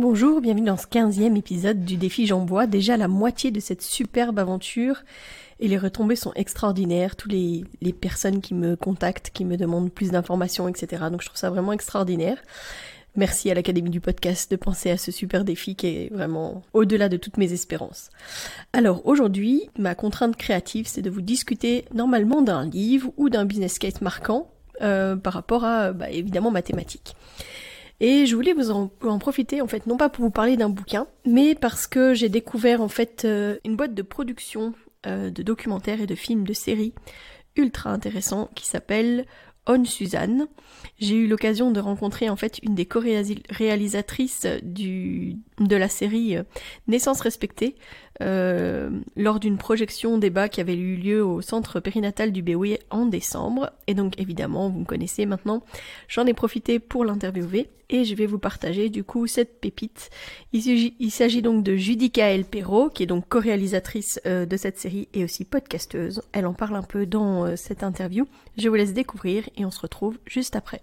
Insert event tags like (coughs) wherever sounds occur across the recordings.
Bonjour, bienvenue dans ce 15e épisode du défi Bois. Déjà la moitié de cette superbe aventure et les retombées sont extraordinaires. Tous les, les personnes qui me contactent, qui me demandent plus d'informations, etc. Donc je trouve ça vraiment extraordinaire. Merci à l'Académie du podcast de penser à ce super défi qui est vraiment au-delà de toutes mes espérances. Alors aujourd'hui, ma contrainte créative, c'est de vous discuter normalement d'un livre ou d'un business case marquant euh, par rapport à, bah, évidemment, mathématiques. Et je voulais vous en, profiter, en fait, non pas pour vous parler d'un bouquin, mais parce que j'ai découvert, en fait, euh, une boîte de production euh, de documentaires et de films de séries ultra intéressant qui s'appelle On Suzanne. J'ai eu l'occasion de rencontrer en fait une des co-réalisatrices de la série euh, Naissance respectée euh, lors d'une projection débat qui avait eu lieu au centre périnatal du Béoué en décembre. Et donc évidemment, vous me connaissez maintenant, j'en ai profité pour l'interviewer et je vais vous partager du coup cette pépite. Il s'agit donc de Judica El qui est donc co-réalisatrice euh, de cette série et aussi podcasteuse. Elle en parle un peu dans euh, cette interview. Je vous laisse découvrir et on se retrouve juste après.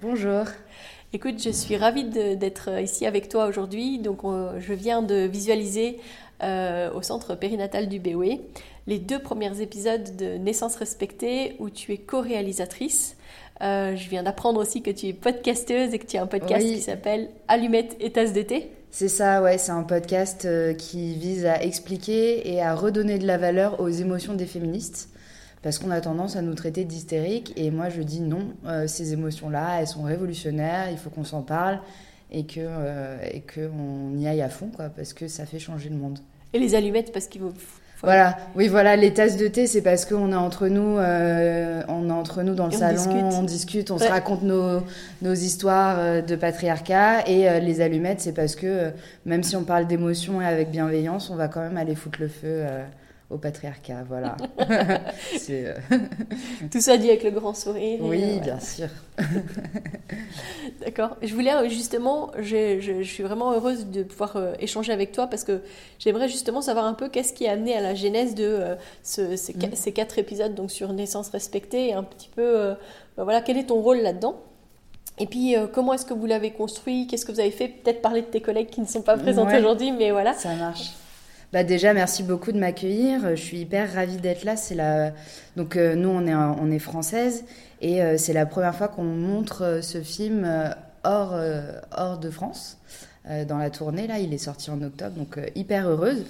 Bonjour. Écoute, je suis ravie d'être ici avec toi aujourd'hui. Donc, je viens de visualiser euh, au centre périnatal du Béoué les deux premiers épisodes de Naissance respectée où tu es co-réalisatrice. Euh, je viens d'apprendre aussi que tu es podcasteuse et que tu as un podcast qui s'appelle Allumette et tasse de thé. C'est ça, ouais, c'est un podcast euh, qui vise à expliquer et à redonner de la valeur aux émotions des féministes parce qu'on a tendance à nous traiter d'hystériques. Et moi, je dis non, euh, ces émotions-là, elles sont révolutionnaires, il faut qu'on s'en parle et qu'on euh, et qu'on y aille à fond, quoi, parce que ça fait changer le monde. Et les allumettes, parce qu'il faut... Voilà, oui, voilà, les tasses de thé, c'est parce qu'on est entre nous, euh, on est entre nous dans le salon, on discute, on se raconte nos, nos histoires de patriarcat, et les allumettes, c'est parce que même si on parle d'émotion et avec bienveillance, on va quand même aller foutre le feu au patriarcat, voilà. (laughs) Euh, (laughs) Tout ça dit avec le grand sourire. Oui, euh, bien sûr. (laughs) D'accord. Je voulais euh, justement, je, je, suis vraiment heureuse de pouvoir échanger avec toi parce que j'aimerais justement savoir un peu qu'est-ce qui a amené à la genèse de ce, mm. ces, quatre épisodes donc sur naissance respectée et un petit peu, bah voilà, quel est ton rôle là-dedans? Et puis, comment est-ce que vous l'avez construit? Qu'est-ce que vous avez fait? Peut-être parler de tes collègues qui ne sont pas présents aujourd'hui, mais voilà. Ça marche. Bah déjà, merci beaucoup de m'accueillir. Je suis hyper ravie d'être là. C'est la... Donc, euh, nous, on est, on est française et euh, c'est la première fois qu'on montre euh, ce film hors, hors de France. dans la tournée, là, il est sorti en octobre, donc hyper heureuse.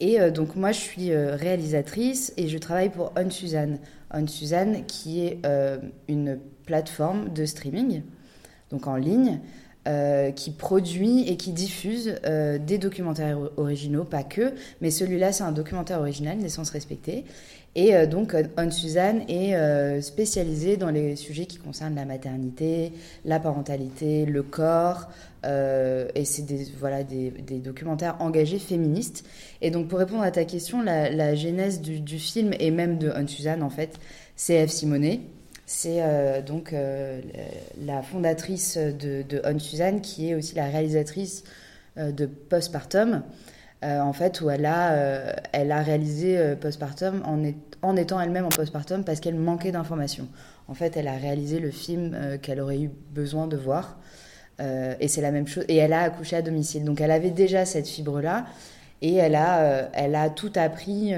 Et donc, moi, je suis réalisatrice et je travaille pour On Suzanne. On Suzanne, qui est une plateforme de streaming, donc en ligne, euh, qui produit et qui diffuse euh, des documentaires originaux, pas que, mais celui-là c'est un documentaire original, Naissance respectée. Et euh, donc On Suzanne est spécialisée dans les sujets qui concernent la maternité, la parentalité, le corps, et c'est des, voilà, des, documentaires engagés féministes. Et donc pour répondre à ta question, la, la genèse du, film et même de On Suzanne en fait, c'est F. Simonet c'est euh, donc euh, la fondatrice de, de On Suzanne, qui est aussi la réalisatrice euh, de Postpartum, en fait, où elle a, elle a réalisé Postpartum en, en étant elle-même en postpartum parce qu'elle manquait d'informations. En fait, elle a réalisé le film qu'elle aurait eu besoin de voir. et c'est la même chose. Et elle a accouché à domicile. Donc elle avait déjà cette fibre-là. Et elle a, elle a tout appris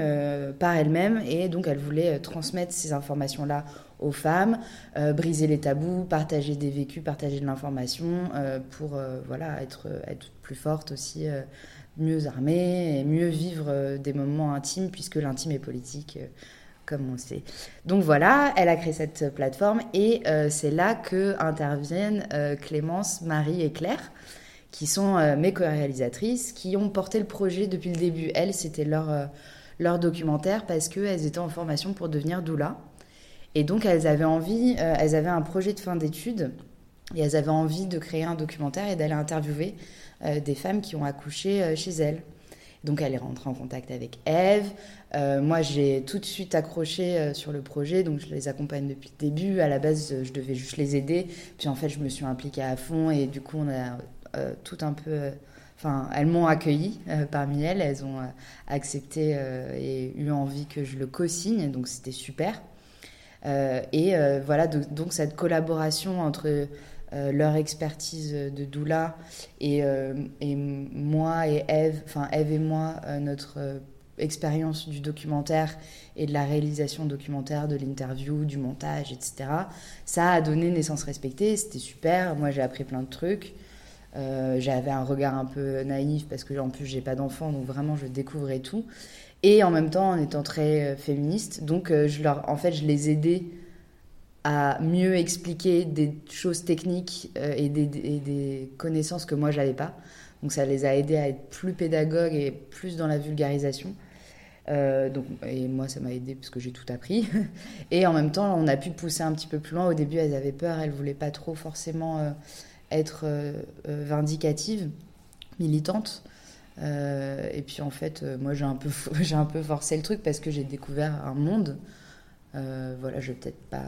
par elle-même et donc elle voulait transmettre ces informations-là aux femmes, briser les tabous, partager des vécus, partager de l'information pour voilà, être, être plus forte aussi, mieux armée et mieux vivre des moments intimes puisque l'intime est politique comme on sait. Donc voilà, elle a créé cette plateforme et euh, c'est là que interviennent euh, Clémence, Marie et Claire, qui sont euh, mes co-réalisatrices, qui ont porté le projet depuis le début. Elles, c'était leur, leur documentaire parce qu'elles étaient en formation pour devenir doula. Et donc elles avaient envie, elles avaient un projet de fin d'études et elles avaient envie de créer un documentaire et d'aller interviewer des femmes qui ont accouché chez elles. Donc elle est rentrée en contact avec Eve. Euh, moi, j'ai tout de suite accroché euh, sur le projet, donc je les accompagne depuis le début. À la base, je devais juste les aider. Puis en fait, je me suis impliquée à fond et du coup, on a euh, tout un peu. Enfin, elles m'ont accueilli parmi elles. Elles ont accepté et eu envie que je le co-signe, donc c'était super. et voilà, donc cette collaboration entre euh, leur expertise de doula et, euh, moi et Eve, enfin Eve et moi, euh, notre expérience du documentaire et de la réalisation documentaire, de l'interview, du montage, etc. Ça a donné naissance respectée, c'était super. Moi, j'ai appris plein de trucs. J'avais un regard un peu naïf parce que en plus j'ai pas d'enfant, donc vraiment je découvrais tout. Et en même temps en étant très féministe, donc je leur, en fait, je les aidais à mieux expliquer des choses techniques euh, et, des, connaissances que moi j'avais pas. Donc ça les a aidés à être plus pédagogues et plus dans la vulgarisation. Euh, donc, et moi, ça m'a aidé parce que j'ai tout appris. (laughs) Et en même temps, on a pu pousser un petit peu plus loin. Au début, elles avaient peur, elles voulaient pas trop forcément euh, être vindicatives, militantes. et puis en fait, moi, j'ai un peu, (laughs) j'ai un peu forcé le truc parce que j'ai découvert un monde. voilà, je vais peut-être pas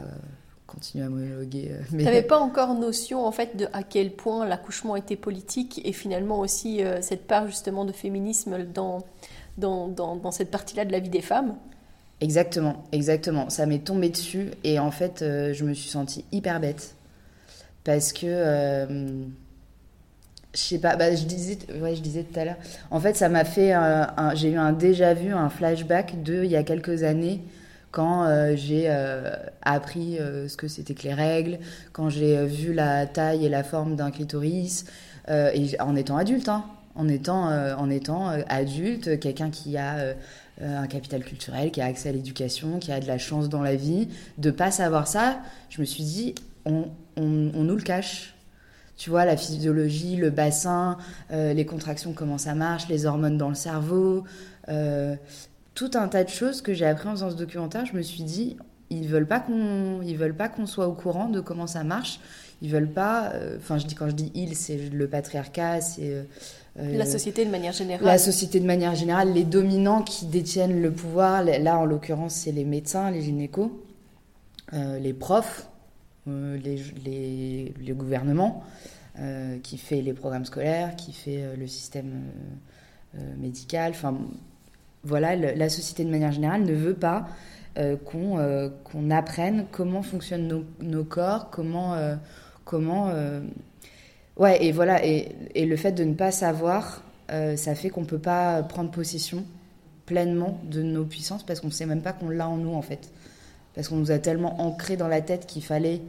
continuer à monologuer. Euh, mais... Tu n'avais pas encore notion en fait de à quel point l'accouchement était politique et finalement aussi euh, cette part justement de féminisme dans, dans, dans, cette partie-là de la vie des femmes? Exactement, exactement. Ça m'est tombé dessus et en fait euh, je me suis sentie hyper bête parce que je sais pas, bah, je disais, ouais, je disais tout à l'heure. En fait, ça m'a fait, j'ai eu un déjà vu, un flashback de il y a quelques années quand euh, j'ai euh, appris euh, ce que c'était que les règles, quand j'ai vu la taille et la forme d'un clitoris, en étant adulte, hein, en étant, en étant adulte, quelqu'un qui a un capital culturel, qui a accès à l'éducation, qui a de la chance dans la vie, de pas savoir ça, je me suis dit, on, on, on nous le cache. Tu vois, la physiologie, le bassin, les contractions, comment ça marche, les hormones dans le cerveau, tout un tas de choses que j'ai appris en faisant ce documentaire. Je me suis dit, ils veulent pas qu'on, ils veulent pas qu'on soit au courant de comment ça marche. Ils veulent pas. Euh, enfin, je dis quand je dis ils, c'est le patriarcat, c'est euh, la société de manière générale. La société de manière générale, les dominants qui détiennent le pouvoir. Là, en l'occurrence, c'est les médecins, les gynécos, euh, les profs, les, le gouvernement qui fait les programmes scolaires, qui fait le système médical. Enfin, voilà, la société de manière générale ne veut pas euh, euh, qu'on apprenne comment fonctionnent nos, corps, comment... Euh, comment ouais, et voilà, et, le fait de ne pas savoir, ça fait qu'on ne peut pas prendre possession pleinement de nos puissances parce qu'on ne sait même pas qu'on l'a en nous, en fait. Parce qu'on nous a tellement ancré dans la tête qu'il fallait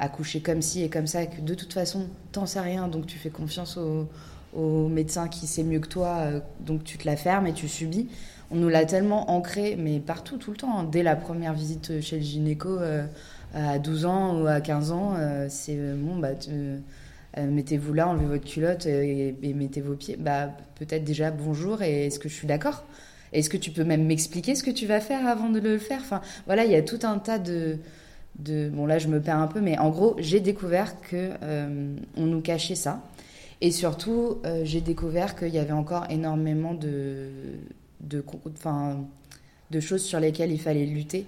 accoucher comme ci et comme ça, que de toute façon, t'en sais rien, donc tu fais confiance au médecin qui sait mieux que toi, euh, donc tu te la fermes et tu subis. On nous l'a tellement ancré, mais partout, tout le temps. Hein. Dès la première visite chez le gynéco euh, à 12 ans ou à 15 ans, euh, c'est bon, bah, mettez-vous là, enlevez votre culotte et, mettez vos pieds. Bah, peut-être déjà bonjour et est-ce que je suis d'accord? Est-ce que tu peux même m'expliquer ce que tu vas faire avant de le faire? Enfin, voilà, il y a tout un tas de, de. Bon, là, je me perds un peu, mais en gros, j'ai découvert que on nous cachait ça. Et surtout, euh, j'ai découvert qu'il y avait encore énormément de, de, de choses sur lesquelles il fallait lutter.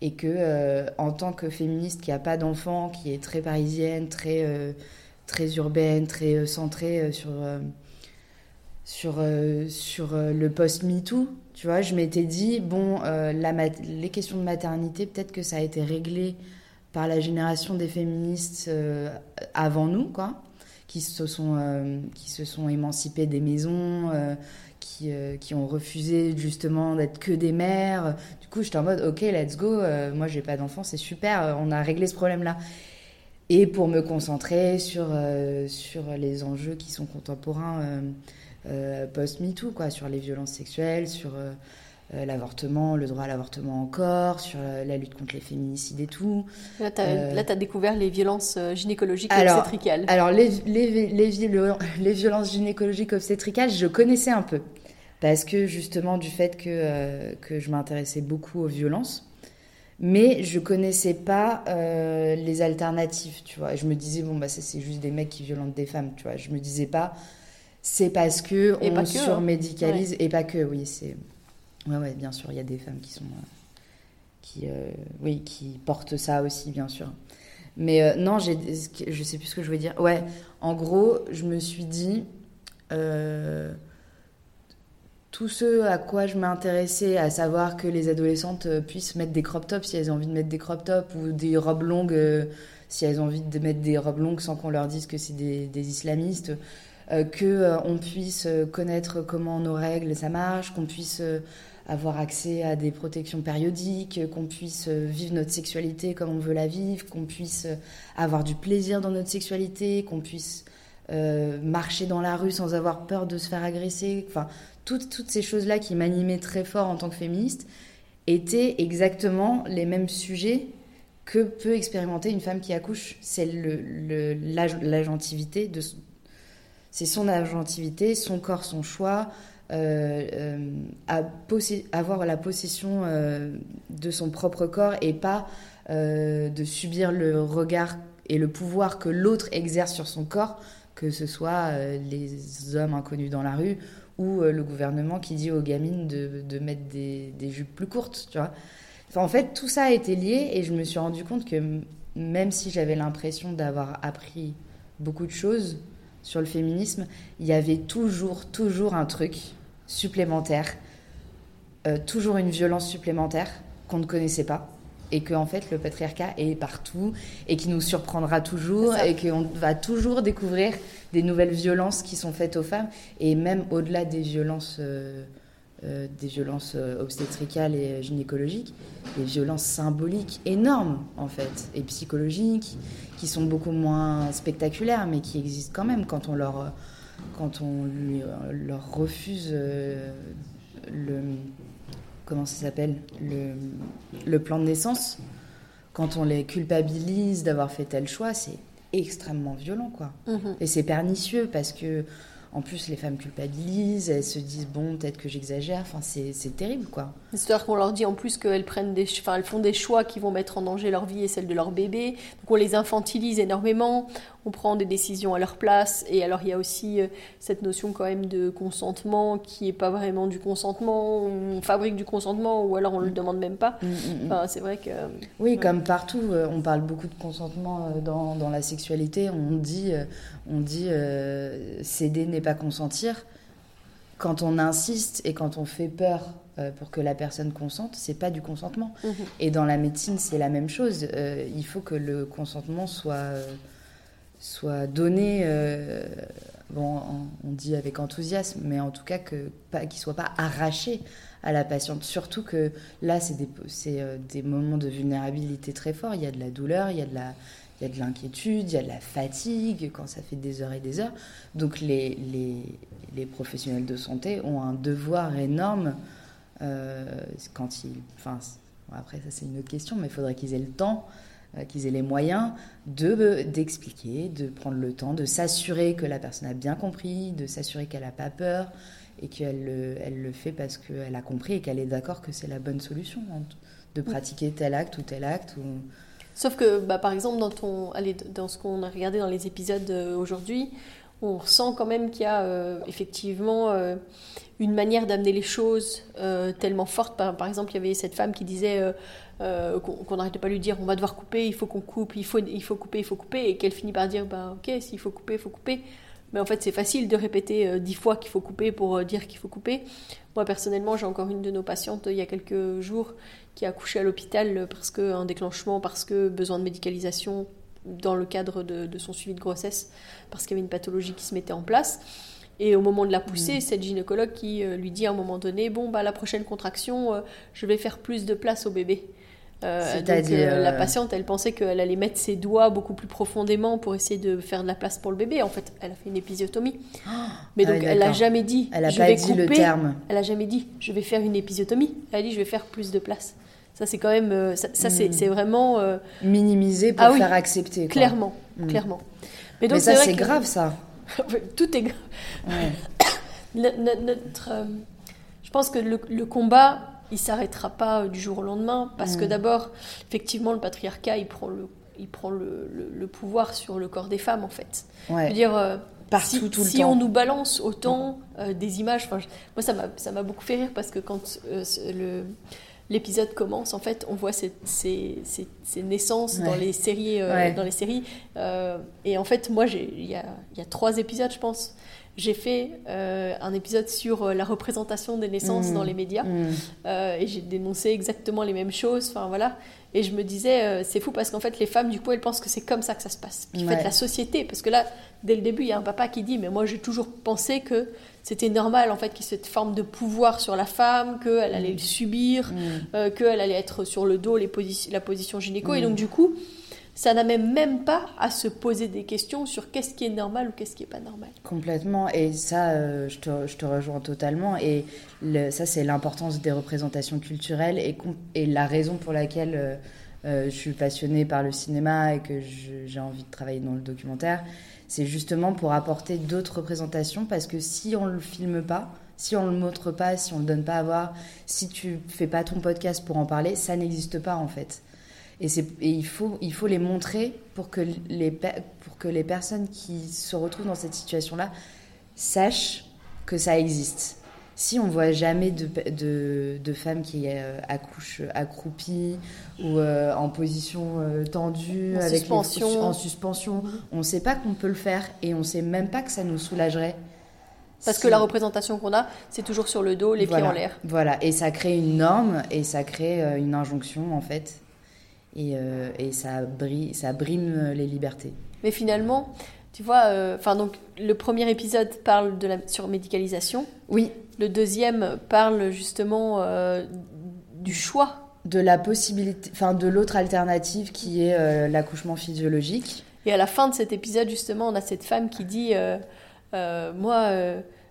Et que, euh, en tant que féministe qui n'a pas d'enfant, qui est très parisienne, très, euh, très urbaine, très centrée sur, sur, sur le post-MeToo, tu vois, je m'étais dit, bon, la les questions de maternité, peut-être que ça a été réglé par la génération des féministes avant nous, quoi qui se sont, euh, qui se sont émancipés des maisons, euh, qui, qui ont refusé justement d'être que des mères. Du coup, j'étais en mode, ok, let's go. moi, j'ai pas d'enfant, c'est super. On a réglé ce problème-là. Et pour me concentrer sur, sur les enjeux qui sont contemporains post-MeToo, quoi, sur les violences sexuelles, sur euh, l'avortement, le droit à l'avortement encore, sur la lutte contre les féminicides et tout. Là, tu as, euh, découvert les violences euh, gynécologiques alors, obstétricales. Alors, les, les, (laughs) les, violences gynécologiques obstétricales, je connaissais un peu. Parce que justement, du fait que, que je m'intéressais beaucoup aux violences. Mais je connaissais pas les alternatives, tu vois. Et je me disais, bon, bah, c'est juste des mecs qui violentent des femmes, tu vois. Je me disais pas, c'est parce que on hein. surmédicalise. Et pas que, oui, c'est Ouais, ouais, bien sûr, il y a des femmes qui sont. Euh, qui, euh, oui, qui portent ça aussi, bien sûr. Mais euh, non, j'ai, je sais plus ce que je voulais dire. Ouais, en gros, je me suis dit. tout ce à quoi je m'intéressais, à savoir que les adolescentes puissent mettre des crop tops si elles ont envie de mettre des crop tops ou des robes longues si elles ont envie de mettre des robes longues sans qu'on leur dise que c'est des, des, islamistes, que on puisse connaître comment nos règles ça marche, qu'on puisse avoir accès à des protections périodiques, qu'on puisse euh, vivre notre sexualité comme on veut la vivre, qu'on puisse euh, avoir du plaisir dans notre sexualité, qu'on puisse euh, marcher dans la rue sans avoir peur de se faire agresser. Enfin, toutes, toutes ces choses-là qui m'animaient très fort en tant que féministe étaient exactement les mêmes sujets que peut expérimenter une femme qui accouche. C'est l'agentivité, de, c'est son agentivité, son corps, son choix, euh, euh, avoir la possession euh, de son propre corps et pas de subir le regard et le pouvoir que l'autre exerce sur son corps, que ce soit les hommes inconnus dans la rue ou le gouvernement qui dit aux gamines de, mettre des, jupes plus courtes, tu vois. En fait, tout ça a été lié et je me suis rendu compte que même si j'avais l'impression d'avoir appris beaucoup de choses sur le féminisme, il y avait toujours, toujours un truc supplémentaire, euh, toujours une violence supplémentaire qu'on ne connaissait pas et que en fait le patriarcat est partout et qui nous surprendra toujours et qu'on va toujours découvrir des nouvelles violences qui sont faites aux femmes et même au-delà des violences euh, euh, des violences obstétricales et gynécologiques des violences symboliques énormes en fait et psychologiques qui sont beaucoup moins spectaculaires mais qui existent quand même quand on leur quand on lui, euh, leur refuse euh, le comment ça s'appelle le, le, plan de naissance, quand on les culpabilise d'avoir fait tel choix, c'est extrêmement violent quoi. Mhm. Et c'est pernicieux parce que en plus, les femmes culpabilisent, elles se disent bon, peut-être que j'exagère. Enfin, c'est terrible, quoi. C'est-à-dire qu'on leur dit en plus qu'elles prennent des, enfin, elles font des choix qui vont mettre en danger leur vie et celle de leur bébé. Donc on les infantilise énormément on prend des décisions à leur place. Et alors il y a aussi euh, cette notion quand même de consentement qui n'est pas vraiment du consentement, on fabrique du consentement ou alors on ne le demande même pas. Mm, mm, mm. c'est vrai que... Oui, comme partout, euh, on parle beaucoup de consentement euh, dans, dans la sexualité. On dit, on dit céder n'est pas consentir. Quand on insiste et quand on fait peur pour que la personne consente, c'est pas du consentement. Mm-hmm. Et dans la médecine, c'est la même chose. il faut que le consentement soit soit donné, euh, bon, on dit avec enthousiasme, mais en tout cas qu'il soit pas arraché à la patiente. Surtout que là, c'est des, euh, des moments de vulnérabilité très forts. Il y a de la douleur, il y a de il l'inquiétude, il y a de la fatigue quand ça fait des heures et des heures. Donc les, les, les professionnels de santé ont un devoir énorme euh, quand ils... Enfin, après, ça c'est une autre question, mais il faudrait qu'ils aient le temps qu'ils aient les moyens de d'expliquer, de prendre le temps, de s'assurer que la personne a bien compris, de s'assurer qu'elle n'a pas peur et qu'elle le, elle le fait parce qu'elle a compris et qu'elle est d'accord que c'est la bonne solution hein, de pratiquer tel acte ou tel acte. Ou... Sauf que, bah, par exemple, dans, ton, allez, dans ce qu'on a regardé dans les épisodes euh, aujourd'hui, on ressent quand même qu'il y a euh, effectivement une manière d'amener les choses tellement forte. Par, exemple, il y avait cette femme qui disait euh, qu'on n'arrêtait pas lui dire on va devoir couper, il faut qu'on coupe, il faut, il faut couper, il faut couper, et qu'elle finit par dire bah ok, s'il faut couper, il faut couper. Mais en fait, c'est facile de répéter euh, dix fois qu'il faut couper pour euh, dire qu'il faut couper. Moi, personnellement, j'ai encore une de nos patientes il y a quelques jours qui a accouché à l'hôpital parce qu'un déclenchement, parce que besoin de médicalisation dans le cadre de, de son suivi de grossesse, parce qu'il y avait une pathologie qui se mettait en place. Et au moment de la poussée, c'est le gynécologue qui lui dit à un moment donné, bon, bah, la prochaine contraction, je vais faire plus de place au bébé. Euh, donc, euh, la patiente, elle pensait qu'elle allait mettre ses doigts beaucoup plus profondément pour essayer de faire de la place pour le bébé. En fait, elle a fait une épisiotomie. Mais donc, elle n'a jamais dit. Elle n'a pas dit le terme. Elle a jamais dit, je vais faire une épisiotomie. Elle a dit, je vais faire plus de place. Ça, c'est quand même. Euh, ça, hmm. c'est vraiment. Minimisé pour ah faire accepter. Clairement, hmm. clairement. Mais, donc, ça, c'est grave, ça. (laughs) Tout est grave. (coughs) notre, je pense que le, le combat il s'arrêtera pas euh, du jour au lendemain parce que mm. d'abord, effectivement, le patriarcat, il prend le, il prend le, le, pouvoir sur le corps des femmes en fait. Ouais. Je dire, euh, Partout, si, tout le si on nous balance autant euh, des images, moi ça m'a, ça m'a beaucoup fait rire parce que quand le l'épisode commence, en fait, on voit ces, ces, ces, naissances dans les séries. dans les séries et en fait, moi, il y a, y a, trois épisodes, je pense, j'ai fait euh, un épisode sur euh, la représentation des naissances dans mmh. les médias mmh. euh, et j'ai dénoncé exactement les mêmes choses. Enfin voilà. Et je me disais, c'est fou parce qu'en fait, les femmes, du coup, elles pensent que c'est comme ça que ça se passe. Puis en fait, la société, parce que là, dès le début, il y a un papa qui dit, mais moi, j'ai toujours pensé que c'était normal, en fait, qu'il y ait cette forme de pouvoir sur la femme, qu'elle allait le mmh. subir, qu'elle allait être sur le dos, les la position gynéco. Et donc, du coup, ça n'a même pas à se poser des questions sur qu'est-ce qui est normal ou qu'est-ce qui n'est pas normal. Complètement, et ça, euh, je, te, rejoins totalement, et ça, c'est l'importance des représentations culturelles et, et, la raison pour laquelle euh, euh, je suis passionnée par le cinéma et que j'ai envie de travailler dans le documentaire, c'est justement pour apporter d'autres représentations, parce que si on ne le filme pas, si on ne le montre pas, si on ne le donne pas à voir, si tu fais pas ton podcast pour en parler, ça n'existe pas en fait. Et, et il, faut, il faut les montrer pour que les, pour que les personnes qui se retrouvent dans cette situation-là sachent que ça existe. Si on voit jamais de, de, de femmes qui euh, accouchent accroupies ou euh, en position euh, tendue, en avec suspension. en suspension, on ne sait pas qu'on peut le faire et on ne sait même pas que ça nous soulagerait. Parce que la représentation qu'on a, c'est toujours sur le dos, les pieds en l'air. Voilà, et ça crée une norme et ça crée une injonction en fait et, euh, et ça, brille, ça brime les libertés. Mais finalement, tu vois, euh, enfin donc le premier épisode parle de la surmédicalisation. Oui. Le deuxième parle justement euh, du choix. De la possibilité, enfin de l'autre alternative qui est l'accouchement physiologique. Et à la fin de cet épisode, justement, on a cette femme qui dit Moi,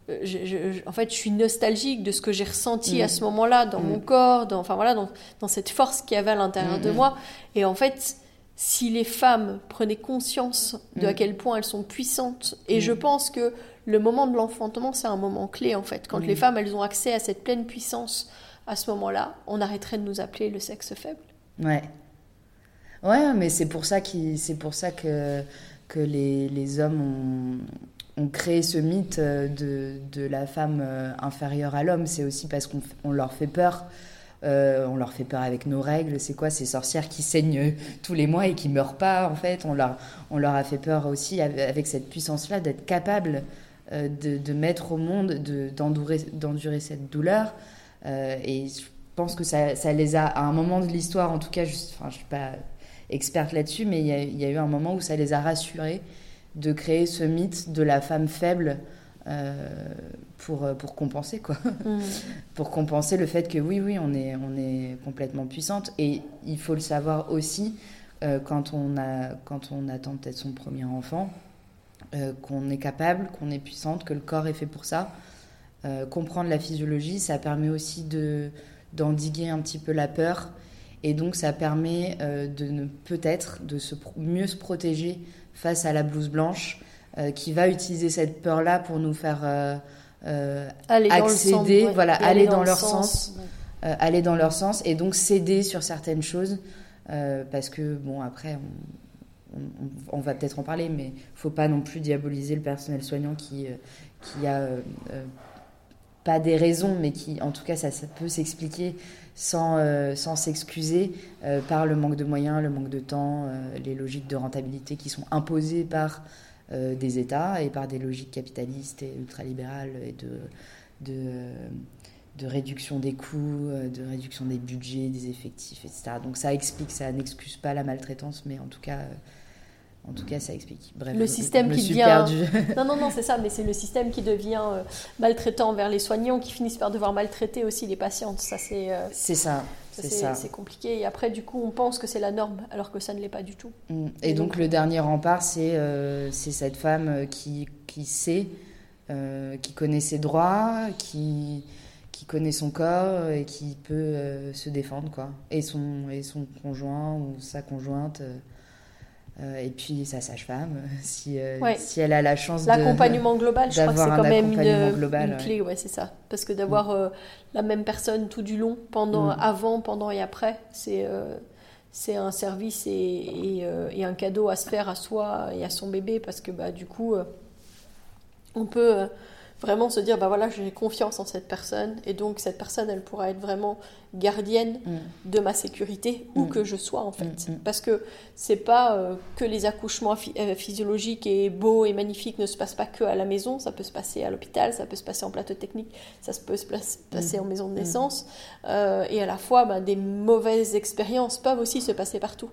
je, en fait, je suis nostalgique de ce que j'ai ressenti à mm. ce moment-là dans mon mm. corps, dans, enfin voilà, dans, dans cette force qu'il y avait à l'intérieur de mm, moi. Et en fait, si les femmes prenaient conscience de à quel point elles sont puissantes, et je pense que le moment de l'enfantement, c'est un moment clé en fait. Quand les femmes, elles ont accès à cette pleine puissance, à ce moment-là, on arrêterait de nous appeler le sexe faible. Ouais. Ouais, mais c'est pour ça, c'est pour ça que, que les, les hommes ont on crée ce mythe euh, de, la femme euh, inférieure à l'homme, c'est aussi parce qu'on leur fait peur. Euh, on leur fait peur avec nos règles. C'est quoi ces sorcières qui saignent tous les mois et qui meurent pas en fait? On leur, a fait peur aussi avec cette puissance-là d'être capable de, mettre au monde, d'endurer cette douleur. et je pense que ça, les a, à un moment de l'histoire, en tout cas, juste, enfin, je suis pas experte là-dessus, mais il y, y, a eu un moment où ça les a rassurés de créer ce mythe de la femme faible euh, pour, euh, pour compenser, quoi. Mm. (laughs) pour compenser le fait que oui, oui, on est, on est complètement puissante. Et il faut le savoir aussi euh, quand, on a, quand on attend peut-être son premier enfant, qu'on est capable, qu'on est puissante, que le corps est fait pour ça. comprendre la physiologie, ça permet aussi de d'endiguer un petit peu la peur. Et donc, ça permet de peut-être de se, mieux se protéger face à la blouse blanche, euh, qui va utiliser cette peur-là pour nous faire euh, euh, aller accéder, dans voilà, aller, dans, leur sens, aller dans leur sens, et donc céder sur certaines choses, parce que bon après. On, va peut-être en parler, mais faut pas non plus diaboliser le personnel soignant qui, qui a pas des raisons, mais qui, en tout cas, ça, peut s'expliquer sans euh, s'excuser euh, par le manque de moyens, le manque de temps, euh, les logiques de rentabilité qui sont imposées par des États et par des logiques capitalistes et ultralibérales et de, de, de réduction des coûts, de réduction des budgets, des effectifs, etc. Donc ça explique, ça n'excuse pas la maltraitance, mais en tout cas, En tout cas, ça explique. Bref, le système qui devient. (laughs) non, non, non, c'est ça, mais c'est le système qui devient euh, maltraitant envers les soignants qui finissent par devoir maltraiter aussi les patientes. Ça, c'est. Euh, c'est ça. C'est ça. C'est compliqué. Et après, du coup, on pense que c'est la norme, alors que ça ne l'est pas du tout. Mm. Et, donc, le dernier rempart, c'est euh, cette femme qui, qui sait, qui connaît ses droits, qui, qui connaît son corps et qui peut se défendre, quoi. Et son, et son conjoint ou sa conjointe. Euh, et puis sa sage-femme, (laughs) si, euh, si elle a la chance L'accompagnement global, je crois que c'est quand même une, clé, ouais, c'est ça. Parce que d'avoir mm. euh, la même personne tout du long, pendant, mm. avant, pendant et après, c'est c'est un service et, et, un cadeau à se faire à soi et à son bébé, parce que bah, du coup, on peut vraiment se dire bah voilà j'ai confiance en cette personne et donc cette personne elle pourra être vraiment gardienne mm. de ma sécurité où mm. que je sois en fait. Mm, parce que c'est pas euh, que les accouchements euh, physiologiques et beaux et magnifiques ne se passent pas que à la maison ça peut se passer à l'hôpital ça peut se passer en plateau technique ça peut se passer en maison de naissance euh, et à la fois bah, des mauvaises expériences peuvent aussi se passer partout.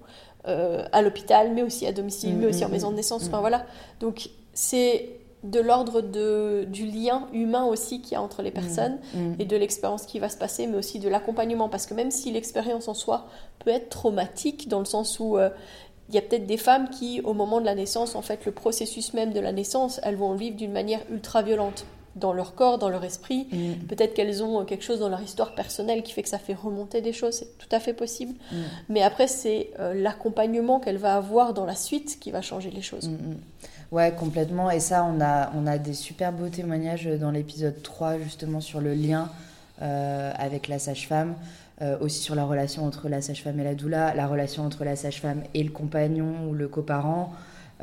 À l'hôpital mais aussi à domicile mais aussi en maison de naissance enfin voilà. Donc c'est de l'ordre du lien humain aussi qu'il y a entre les mmh. personnes mmh. et de l'expérience qui va se passer, mais aussi de l'accompagnement. Parce que même si l'expérience en soi peut être traumatique, dans le sens où euh, il y a peut-être des femmes qui, au moment de la naissance, en fait, le processus même de la naissance, elles vont le vivre d'une manière ultra violente dans leur corps, dans leur esprit. Mmh. Peut-être qu'elles ont quelque chose dans leur histoire personnelle qui fait que ça fait remonter des choses, c'est tout à fait possible. Mais après, c'est euh, l'accompagnement qu'elle va avoir dans la suite qui va changer les choses. Ouais, complètement. Et ça, on a, on a des super beaux témoignages dans l'épisode 3, justement, sur le lien euh, avec la sage-femme. Euh, aussi sur la relation entre la sage-femme et la doula, la relation entre la sage-femme et le compagnon ou le coparent.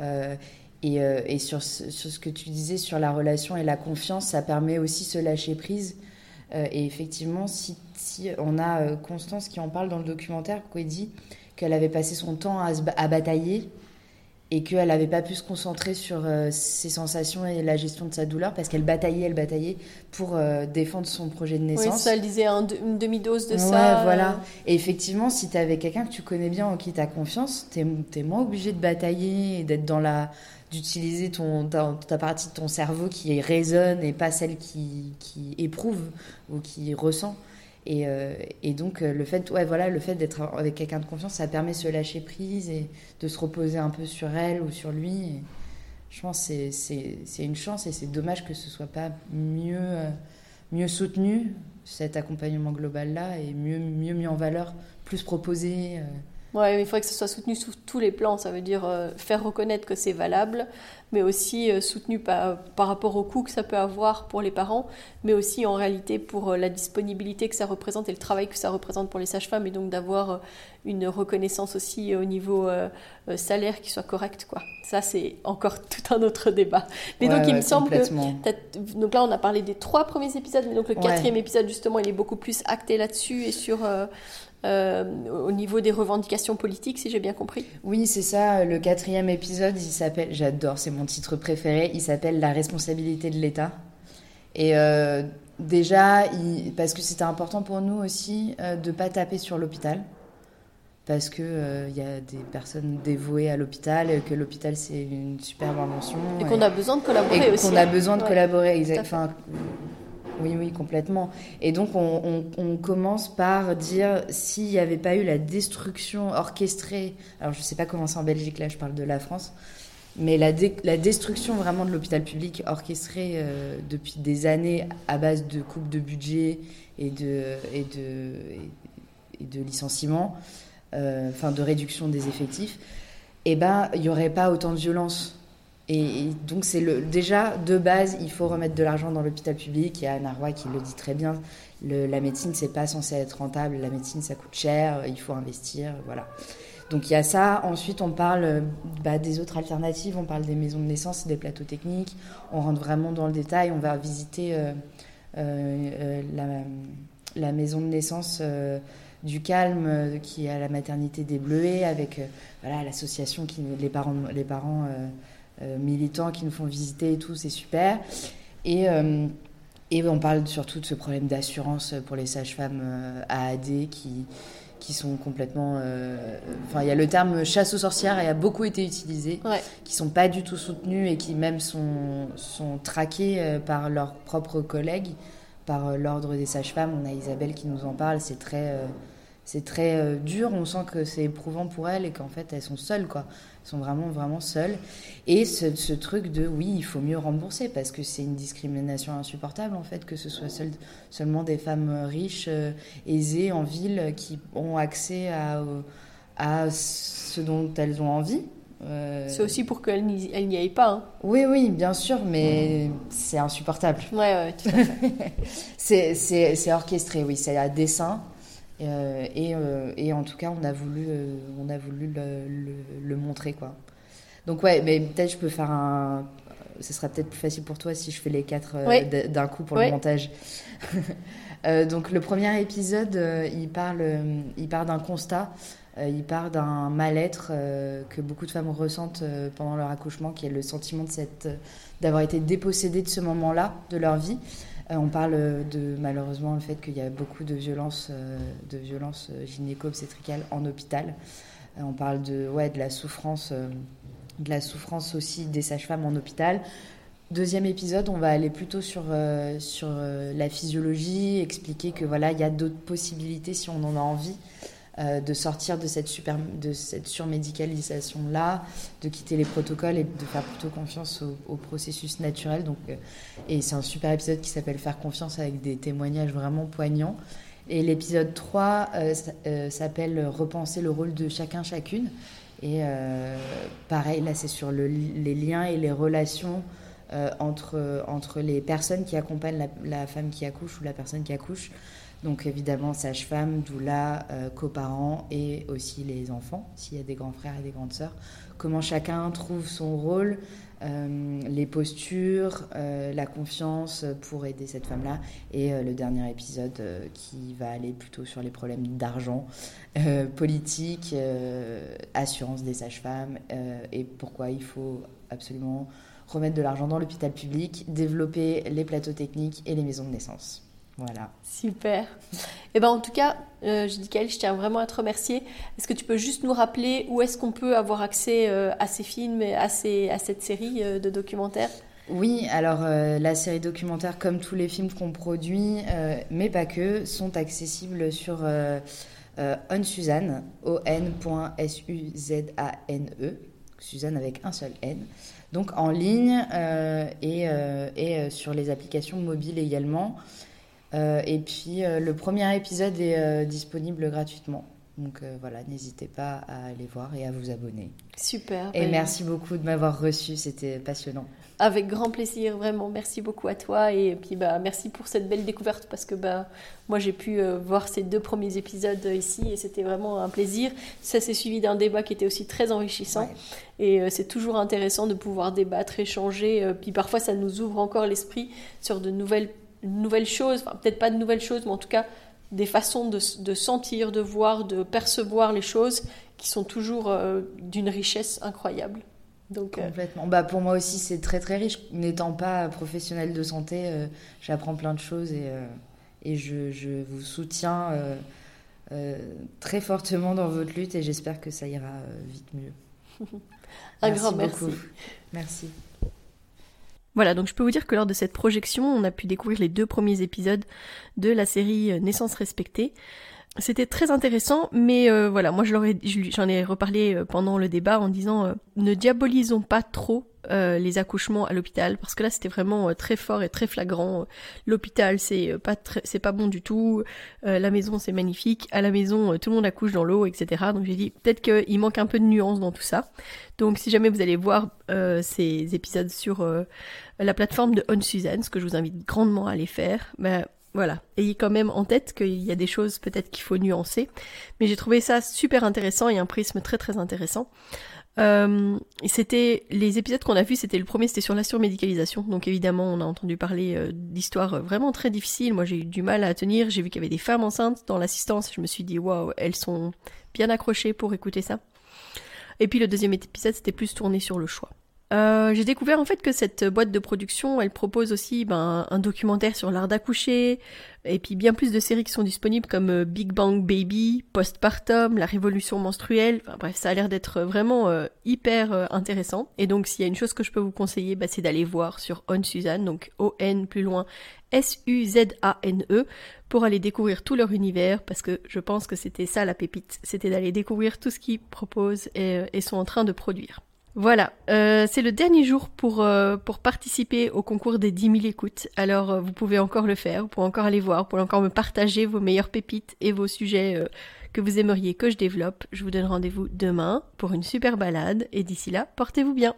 Euh, et, et sur, sur, ce que tu disais sur la relation et la confiance, ça permet aussi se lâcher prise. et effectivement, si, si, on a Constance qui en parle dans le documentaire, qui dit qu'elle avait passé son temps à, à batailler et qu'elle n'avait pas pu se concentrer sur euh, ses sensations et la gestion de sa douleur parce qu'elle bataillait, elle bataillait pour euh, défendre son projet de naissance. Oui, ça, elle disait une demi-dose de ça. Ouais, voilà. Et effectivement, si tu avais quelqu'un que tu connais bien, en qui tu as confiance, tu es, moins obligé de batailler et d'être dans la d'utiliser ton ta, partie de ton cerveau qui résonne et pas celle qui, qui éprouve ou qui ressent. Et, euh, et, donc euh, le fait, voilà, le fait d'être avec quelqu'un de confiance, ça permet de se lâcher prise et de se reposer un peu sur elle ou sur lui. Je pense que c'est une chance et c'est dommage que ce soit pas mieux, euh, mieux soutenu cet accompagnement global là et mieux, mieux mis en valeur, plus proposé. Ouais, mais il faudrait que ce soit soutenu sous tous les plans. Ça veut dire faire reconnaître que c'est valable, mais aussi euh, soutenu par, par, rapport au coût que ça peut avoir pour les parents, mais aussi en réalité pour euh, la disponibilité que ça représente et le travail que ça représente pour les sages-femmes, et donc d'avoir euh, une reconnaissance aussi au niveau salaire qui soit correct. Quoi. Ça, c'est encore (laughs) tout un autre débat. Mais donc, il me semble que... Donc là, on a parlé des trois premiers épisodes, mais donc le quatrième épisode, justement, il est beaucoup plus acté là-dessus et sur... Euh, au niveau des revendications politiques, si j'ai bien compris. Oui, c'est ça. Le quatrième épisode, il s'appelle, j'adore, c'est mon titre préféré, il s'appelle La responsabilité de l'État. Et euh, déjà, parce que c'était important pour nous aussi euh, de ne pas taper sur l'hôpital. Parce qu'il il y a des personnes dévouées à l'hôpital, que l'hôpital c'est une superbe invention. Et, qu'on a besoin de collaborer aussi. Qu'on a besoin de collaborer, exactement. Oui, oui, complètement. Et donc, on, commence par dire s'il n'y avait pas eu la destruction orchestrée, alors je ne sais pas comment c'est en Belgique, là je parle de la France, mais la, destruction vraiment de l'hôpital public orchestrée euh, depuis des années à base de coupes de budget et, de licenciements, euh, enfin de réduction des effectifs, eh ben, il n'y aurait pas autant de violence et, donc, c'est le, déjà, de base, il faut remettre de l'argent dans l'hôpital public. Il y a Anna Roy qui le dit très bien. La médecine, c'est pas censé être rentable. La médecine, ça coûte cher. Il faut investir. Voilà. Donc, il y a ça. Ensuite, on parle bah, des autres alternatives. On parle des maisons de naissance, des plateaux techniques. On rentre vraiment dans le détail. On va visiter euh, euh, la, la, maison de naissance. Euh, du calme qui est à la maternité des Bleuets avec voilà l'association qui les parents les parents euh, militants qui nous font visiter et tout, c'est super. Et, euh, et on parle surtout de ce problème d'assurance pour les sages-femmes euh, AAD qui, qui sont complètement. euh, Enfin, il y a le terme chasse aux sorcières et a beaucoup été utilisé, Ouais. qui sont pas du tout soutenus et qui même sont, sont traqués euh, par leurs propres collègues, par euh, l'ordre des sages-femmes. On a Isabelle qui nous en parle. C'est très, euh, c'est très euh, dur. On sent que c'est éprouvant pour elles et qu'en fait elles sont seules, quoi. Elles sont vraiment, vraiment seules. Et ce, ce truc de oui, il faut mieux rembourser parce que c'est une discrimination insupportable en fait que ce soit seul- seulement des femmes euh, riches, euh, aisées en ville qui ont accès à, à ce dont elles ont envie. Euh, C'est aussi pour qu'elle n'y n'y aille pas. hein. Oui, oui, bien sûr, mais c'est insupportable. Ouais, ouais, tout à fait. (laughs) C'est- C'est c'est orchestré, oui, c'est à dessin. Euh, et, euh, et en tout cas, on a voulu, euh, on a voulu le, le- le montrer, quoi. Donc ouais, mais peut-être je peux faire un... Ce sera peut-être plus facile pour toi si je fais les quatre Oui. d'un coup pour Oui. le montage. (laughs) Donc le premier épisode, il parle, il part d'un constat, il part d'un mal-être que beaucoup de femmes ressentent pendant leur accouchement, qui est le sentiment de cette, d'avoir été dépossédées de ce moment-là de leur vie. Euh, on parle de malheureusement le fait qu'il y a beaucoup de violences, euh, de violences euh, gynéco-obstétricales en hôpital. Euh, on parle de, la souffrance, euh, de souffrance aussi des sages-femmes en hôpital. Deuxième épisode, on va aller plutôt sur, euh, euh, la physiologie, expliquer que voilà, il y a d'autres possibilités si on en a envie. Euh, de sortir de cette, super, de cette surmédicalisation-là, de quitter les protocoles et de faire plutôt confiance au, processus naturel. Donc, euh, et c'est un super épisode qui s'appelle Faire confiance avec des témoignages vraiment poignants. Et l'épisode 3 euh, s'appelle Repenser le rôle de chacun, chacune. Et pareil, là, c'est sur le les liens et les relations entre, entre les personnes qui accompagnent la femme qui accouche ou la personne qui accouche. Donc évidemment, sage-femme, doula, euh, coparents et aussi les enfants, s'il y a des grands frères et des grandes sœurs. Comment chacun trouve son rôle, euh, les postures, euh, la confiance pour aider cette femme-là. Et euh, le dernier épisode qui va aller plutôt sur les problèmes d'argent, politique, assurance des sages-femmes et pourquoi il faut absolument remettre de l'argent dans l'hôpital public, développer les plateaux techniques et les maisons de naissance. Voilà. Super. Et ben en tout cas, euh, Judicaël, je tiens vraiment à te remercier. Est-ce que tu peux juste nous rappeler où est-ce qu'on peut avoir accès euh, à ces films et à, ces, à cette série euh, de documentaires? Oui, alors euh, la série documentaire, comme tous les films qu'on produit, mais pas que, sont accessibles sur euh, euh, On Suzanne, on.suzane, Suzanne avec un seul N. Donc en ligne et, et sur les applications mobiles également. Euh, et puis euh, le premier épisode est euh, disponible gratuitement. Donc voilà, n'hésitez pas à aller voir et à vous abonner. Super. Et Ben, merci beaucoup de m'avoir reçu, c'était passionnant. Avec grand plaisir, vraiment. Merci beaucoup à toi et puis bah merci pour cette belle découverte parce que bah moi j'ai pu euh, voir ces deux premiers épisodes ici et c'était vraiment un plaisir. Ça s'est suivi d'un débat qui était aussi très enrichissant Ouais. et euh, c'est toujours intéressant de pouvoir débattre, échanger. euh, puis parfois ça nous ouvre encore l'esprit sur de nouvelles nouvelles choses, enfin peut-être pas de nouvelles choses, mais en tout cas des façons de, sentir, de voir, de percevoir les choses qui sont toujours euh, d'une richesse incroyable. Donc euh, Complètement. Bah, pour moi aussi, c'est très très riche. N'étant pas professionnelle de santé, euh, j'apprends plein de choses et, et je, je vous soutiens très fortement dans votre lutte et j'espère que ça ira vite mieux. (laughs) un Merci grand beaucoup. merci. Voilà, donc je peux vous dire que lors de cette projection, on a pu découvrir les deux premiers épisodes de la série euh, Naissance respectée. C'était très intéressant, mais euh, voilà, moi j'en ai reparlé euh, pendant le débat en disant ne diabolisons pas trop euh, les accouchements à l'hôpital parce que là c'était vraiment euh, très fort et très flagrant. L'hôpital c'est euh, pas c'est pas bon du tout, la maison c'est magnifique, à la maison tout le monde accouche dans l'eau, etc. Donc j'ai dit peut-être qu'il manque un peu de nuance dans tout ça. Donc si jamais vous allez voir ces épisodes sur la plateforme de On Suzanne, ce que je vous invite grandement à aller faire, ben voilà, ayez quand même en tête qu'il y a des choses peut-être qu'il faut nuancer, mais j'ai trouvé ça super intéressant et un prisme très très intéressant. Euh, c'était les épisodes qu'on a vus, c'était le premier, c'était sur la surmédicalisation. Donc évidemment, on a entendu parler euh, d'histoires euh, vraiment très difficiles. Moi, j'ai eu du mal à tenir. J'ai vu qu'il y avait des femmes enceintes dans l'assistance. Je me suis dit waouh, elles sont bien accrochées pour écouter ça. Et puis le deuxième épisode, c'était plus tourné sur le choix. Euh, j'ai découvert en fait que cette boîte de production, elle propose aussi ben, un documentaire sur l'art d'accoucher, et puis bien plus de séries qui sont disponibles comme euh, Big Bang Baby, Postpartum, La Révolution menstruelle. Enfin, bref, ça a l'air d'être vraiment euh, hyper intéressant. Et donc, s'il y a une chose que je peux vous conseiller, bah, c'est d'aller voir sur On Suzanne, donc O-N plus loin S-U-Z-A-N-E, pour aller découvrir tout leur univers, parce que je pense que c'était ça la pépite, c'était d'aller découvrir tout ce qu'ils proposent et sont en train de produire. Voilà, euh, c'est le dernier jour pour, euh, pour participer au concours des 10 000 écoutes. Alors euh, vous pouvez encore le faire, vous pouvez encore aller voir, vous pouvez encore me partager vos meilleures pépites et vos sujets que vous aimeriez que je développe. Je vous donne rendez-vous demain pour une super balade et d'ici là, portez-vous bien.